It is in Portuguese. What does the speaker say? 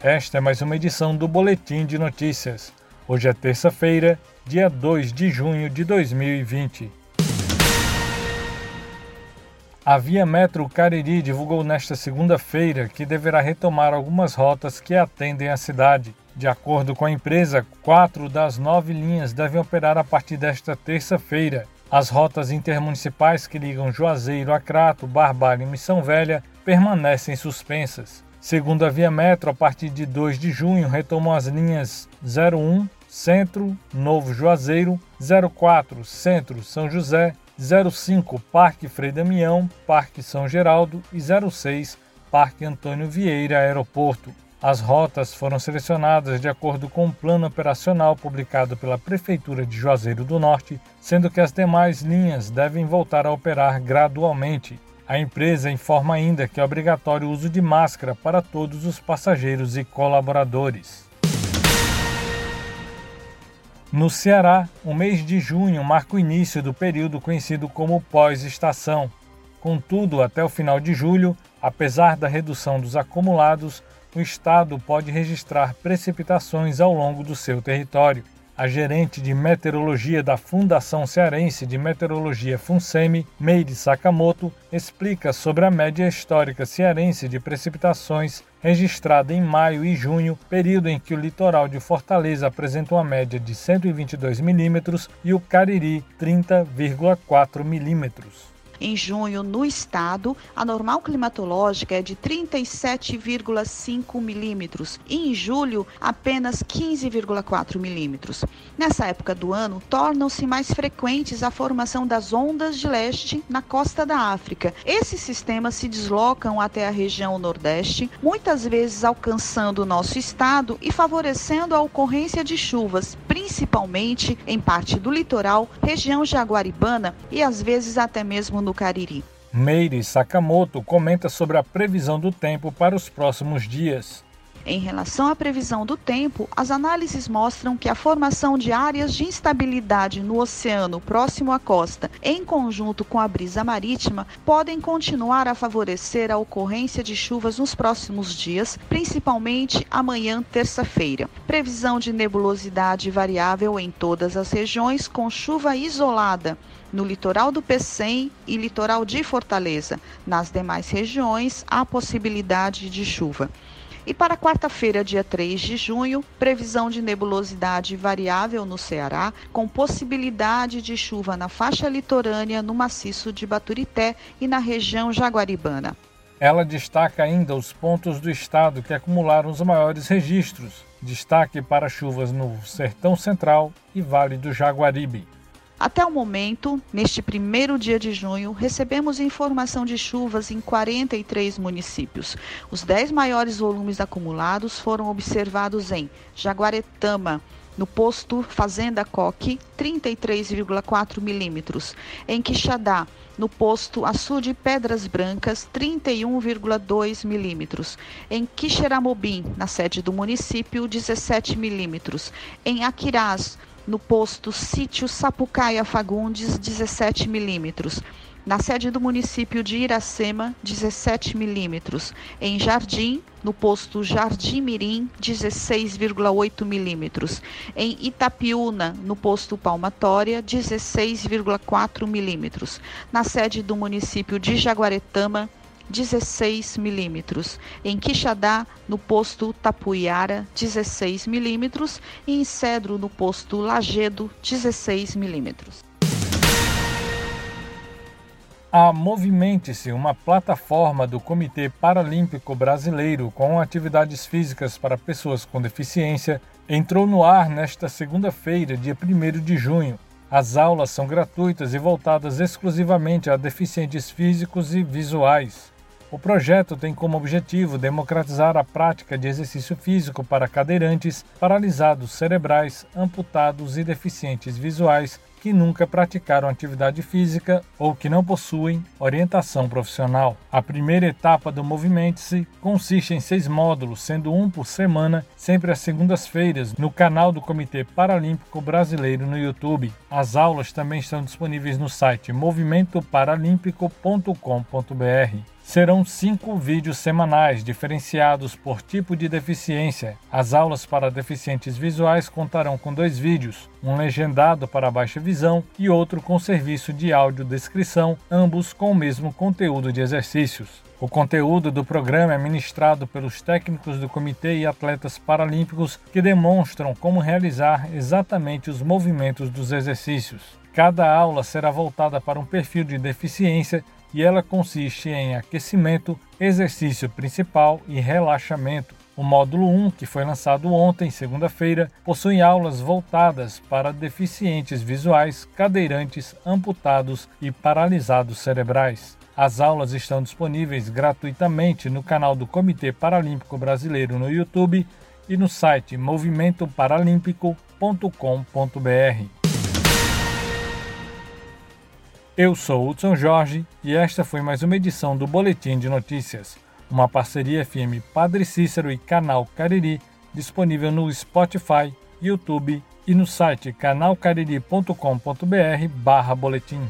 Esta é mais uma edição do Boletim de Notícias. Hoje é terça-feira, dia 2 de junho de 2020. A Via Metro Cariri divulgou nesta segunda-feira que deverá retomar algumas rotas que atendem a cidade. De acordo com a empresa, quatro das nove linhas devem operar a partir desta terça-feira. As rotas intermunicipais que ligam Juazeiro a Crato, Barbalho e Missão Velha permanecem suspensas. Segundo a Via Metro, a partir de 2 de junho retomam as linhas 01 Centro, Novo Juazeiro, 04 Centro São José, 05 Parque Frei Damião, Parque São Geraldo e 06 Parque Antônio Vieira Aeroporto. As rotas foram selecionadas de acordo com o um plano operacional publicado pela Prefeitura de Juazeiro do Norte, sendo que as demais linhas devem voltar a operar gradualmente. A empresa informa ainda que é obrigatório o uso de máscara para todos os passageiros e colaboradores. No Ceará, o mês de junho marca o início do período conhecido como pós-estação. Contudo, até o final de julho, apesar da redução dos acumulados, o estado pode registrar precipitações ao longo do seu território. A gerente de meteorologia da Fundação Cearense de Meteorologia FUNSEMI, Meire Sakamoto, explica sobre a média histórica cearense de precipitações registrada em maio e junho, período em que o litoral de Fortaleza apresenta uma média de 122 milímetros e o Cariri 30,4 milímetros. Em junho, no estado, a normal climatológica é de 37,5 milímetros e em julho, apenas 15,4 milímetros. Nessa época do ano, tornam-se mais frequentes a formação das ondas de leste na costa da África. Esses sistemas se deslocam até a região nordeste, muitas vezes alcançando o nosso estado e favorecendo a ocorrência de chuvas, principalmente em parte do litoral, região jaguaribana e às vezes até mesmo no Cariri. Meire Sakamoto comenta sobre a previsão do tempo para os próximos dias. Em relação à previsão do tempo, as análises mostram que a formação de áreas de instabilidade no oceano próximo à costa, em conjunto com a brisa marítima, podem continuar a favorecer a ocorrência de chuvas nos próximos dias, principalmente amanhã, terça-feira. Previsão de nebulosidade variável em todas as regiões, com chuva isolada no litoral do Pecém e litoral de Fortaleza. Nas demais regiões, há possibilidade de chuva. E para quarta-feira, dia 3 de junho, previsão de nebulosidade variável no Ceará, com possibilidade de chuva na faixa litorânea, no maciço de Baturité e na região jaguaribana. Ela destaca ainda os pontos do estado que acumularam os maiores registros. Destaque para chuvas no Sertão Central e Vale do Jaguaribe. Até o momento, neste primeiro dia de junho, recebemos informação de chuvas em 43 municípios. Os 10 maiores volumes acumulados foram observados em Jaguaretama, no posto Fazenda Coque, 33,4 milímetros. Em Quixadá, no posto Açude Pedras Brancas, 31,2 milímetros. Em Quixeramobim, na sede do município, 17 milímetros. Em Aquirás, no posto Sítio Sapucaia Fagundes, 17 milímetros. Na sede do município de Iracema, 17 milímetros. Em Jardim, no posto Jardim Mirim, 16,8 milímetros. Em Itapiúna, no posto Palmatória, 16,4 milímetros. Na sede do município de Jaguaretama, 16 milímetros. Em Quixadá, no posto Tapuiara, 16 milímetros. E em Cedro, no posto Lagedo, 16 milímetros. A Movimente-se, uma plataforma do Comitê Paralímpico Brasileiro com atividades físicas para pessoas com deficiência, entrou no ar nesta segunda-feira, dia 1 de junho. As aulas são gratuitas e voltadas exclusivamente a deficientes físicos e visuais. O projeto tem como objetivo democratizar a prática de exercício físico para cadeirantes, paralisados cerebrais, amputados e deficientes visuais que nunca praticaram atividade física ou que não possuem orientação profissional. A primeira etapa do Movimente-se consiste em seis módulos, sendo um por semana, sempre às segundas-feiras, no canal do Comitê Paralímpico Brasileiro no YouTube. As aulas também estão disponíveis no site movimentoparalímpico.com.br. Serão cinco vídeos semanais, diferenciados por tipo de deficiência. As aulas para deficientes visuais contarão com dois vídeos, um legendado para baixa visão e outro com serviço de audiodescrição, ambos com o mesmo conteúdo de exercícios. O conteúdo do programa é ministrado pelos técnicos do comitê e atletas paralímpicos que demonstram como realizar exatamente os movimentos dos exercícios. Cada aula será voltada para um perfil de deficiência e ela consiste em aquecimento, exercício principal e relaxamento. O módulo 1, que foi lançado ontem, segunda-feira, possui aulas voltadas para deficientes visuais, cadeirantes, amputados e paralisados cerebrais. As aulas estão disponíveis gratuitamente no canal do Comitê Paralímpico Brasileiro no YouTube e no site movimentoparalímpico.com.br. Eu sou Hudson Jorge e esta foi mais uma edição do Boletim de Notícias, uma parceria FM Padre Cícero e Canal Cariri, disponível no Spotify, YouTube e no site canalcariri.com.br barra boletim.